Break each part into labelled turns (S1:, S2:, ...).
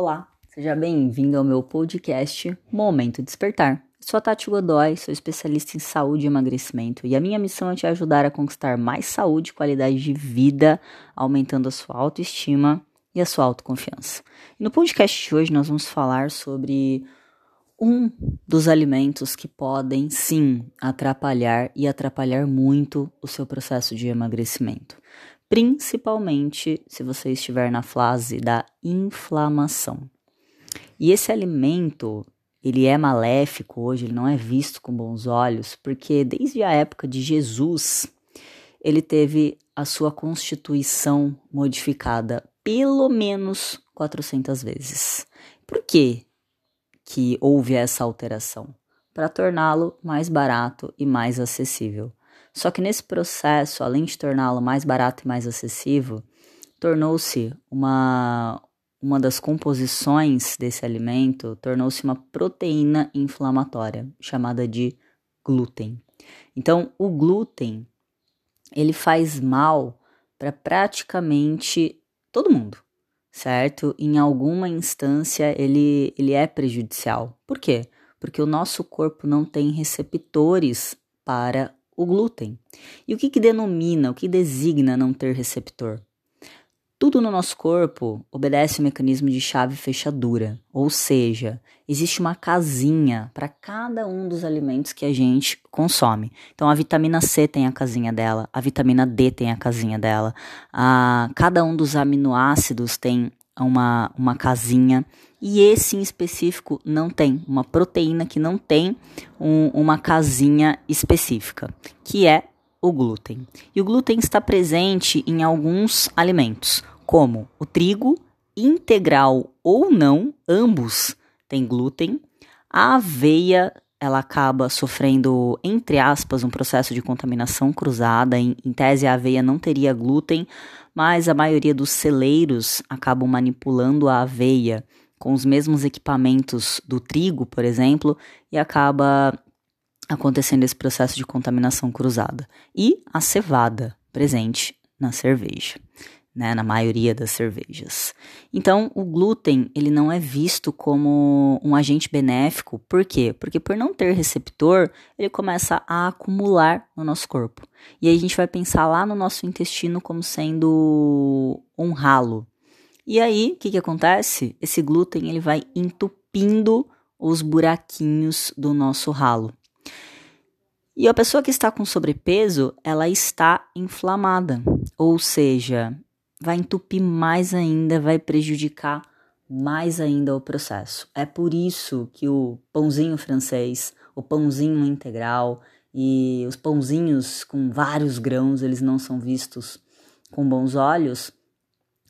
S1: Olá, seja bem-vindo ao meu podcast Momento Despertar. Sou a Tati Godoy, sou especialista em saúde e emagrecimento e a minha missão é te ajudar a conquistar mais saúde e qualidade de vida, aumentando a sua autoestima e a sua autoconfiança. No podcast de hoje nós vamos falar sobre um dos alimentos que podem sim atrapalhar e atrapalhar muito o seu processo de emagrecimento principalmente se você estiver na fase da inflamação. E esse alimento, ele é maléfico hoje, ele não é visto com bons olhos, porque desde a época de Jesus, ele teve a sua constituição modificada pelo menos 400 vezes. Por que que houve essa alteração? Para torná-lo mais barato e mais acessível. Só que nesse processo, além de torná-lo mais barato e mais acessível, tornou-se uma, uma das composições desse alimento, tornou-se uma proteína inflamatória, chamada de glúten. Então, o glúten, ele faz mal para praticamente todo mundo, certo? Em alguma instância, ele, ele é prejudicial. Por quê? Porque o nosso corpo não tem receptores para o glúten. E o que, que denomina, o que designa não ter receptor? Tudo no nosso corpo obedece ao mecanismo de chave fechadura, ou seja, existe uma casinha para cada um dos alimentos que a gente consome. Então a vitamina C tem a casinha dela, a vitamina D tem a casinha dela, a, cada um dos aminoácidos tem uma, uma casinha e esse em específico não tem, uma proteína que não tem um, uma casinha específica, que é o glúten. E o glúten está presente em alguns alimentos, como o trigo, integral ou não, ambos têm glúten. A aveia, ela acaba sofrendo, entre aspas, um processo de contaminação cruzada. Em, em tese, a aveia não teria glúten, mas a maioria dos celeiros acabam manipulando a aveia com os mesmos equipamentos do trigo, por exemplo, e acaba acontecendo esse processo de contaminação cruzada. E a cevada, presente na cerveja, né, na maioria das cervejas. Então, o glúten, ele não é visto como um agente benéfico, por quê? Porque por não ter receptor, ele começa a acumular no nosso corpo. E aí a gente vai pensar lá no nosso intestino como sendo um ralo, e aí, o que, que acontece? Esse glúten ele vai entupindo os buraquinhos do nosso ralo. E a pessoa que está com sobrepeso, ela está inflamada, ou seja, vai entupir mais ainda, vai prejudicar mais ainda o processo. É por isso que o pãozinho francês, o pãozinho integral e os pãozinhos com vários grãos, eles não são vistos com bons olhos,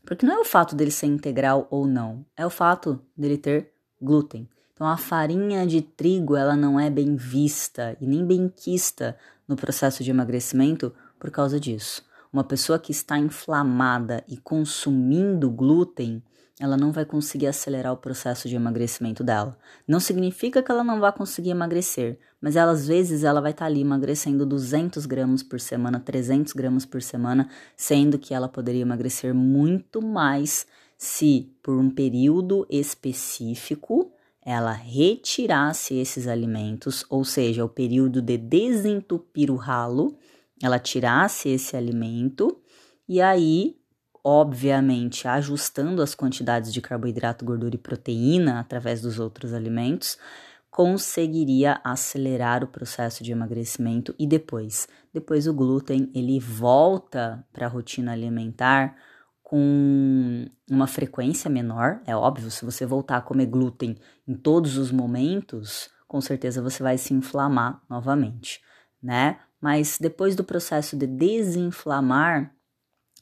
S1: porque não é o fato dele ser integral ou não, é o fato dele ter glúten. Então a farinha de trigo ela não é bem vista e nem bem quista no processo de emagrecimento por causa disso. Uma pessoa que está inflamada e consumindo glúten, ela não vai conseguir acelerar o processo de emagrecimento dela. Não significa que ela não vai conseguir emagrecer, mas ela, às vezes ela vai estar tá ali emagrecendo 200 gramas por semana, 300 gramas por semana, sendo que ela poderia emagrecer muito mais se, por um período específico, ela retirasse esses alimentos, ou seja, o período de desentupir o ralo, ela tirasse esse alimento e aí obviamente ajustando as quantidades de carboidrato, gordura e proteína através dos outros alimentos, conseguiria acelerar o processo de emagrecimento e depois, depois o glúten ele volta para a rotina alimentar com uma frequência menor, é óbvio, se você voltar a comer glúten em todos os momentos, com certeza você vai se inflamar novamente, né? Mas depois do processo de desinflamar,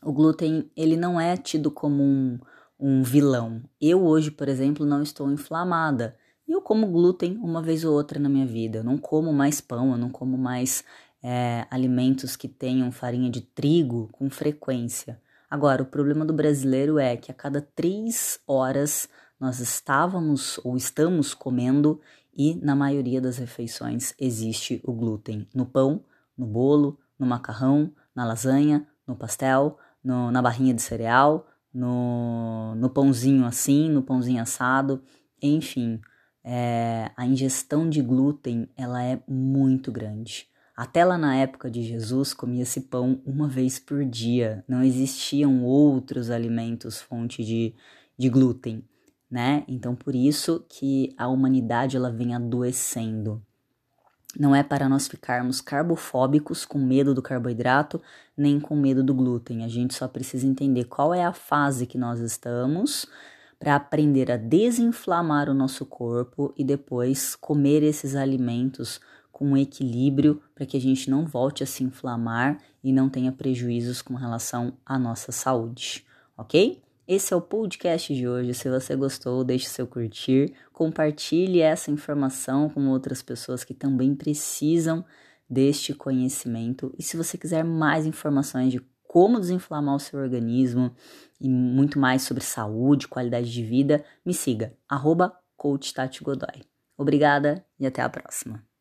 S1: o glúten ele não é tido como um, um vilão. Eu hoje, por exemplo, não estou inflamada. E eu como glúten uma vez ou outra na minha vida. Eu não como mais pão, eu não como mais é, alimentos que tenham farinha de trigo com frequência. Agora, o problema do brasileiro é que a cada três horas nós estávamos ou estamos comendo e na maioria das refeições existe o glúten no pão, no bolo, no macarrão, na lasanha, no pastel, no, na barrinha de cereal, no, no pãozinho assim, no pãozinho assado, enfim, é, a ingestão de glúten ela é muito grande. Até lá na época de Jesus comia-se pão uma vez por dia, não existiam outros alimentos fonte de, de glúten, né? Então por isso que a humanidade ela vem adoecendo. Não é para nós ficarmos carbofóbicos com medo do carboidrato, nem com medo do glúten. A gente só precisa entender qual é a fase que nós estamos para aprender a desinflamar o nosso corpo e depois comer esses alimentos com equilíbrio para que a gente não volte a se inflamar e não tenha prejuízos com relação à nossa saúde, ok? Esse é o podcast de hoje. Se você gostou, deixe seu curtir, compartilhe essa informação com outras pessoas que também precisam deste conhecimento. E se você quiser mais informações de como desinflamar o seu organismo e muito mais sobre saúde, qualidade de vida, me siga, arroba Obrigada e até a próxima.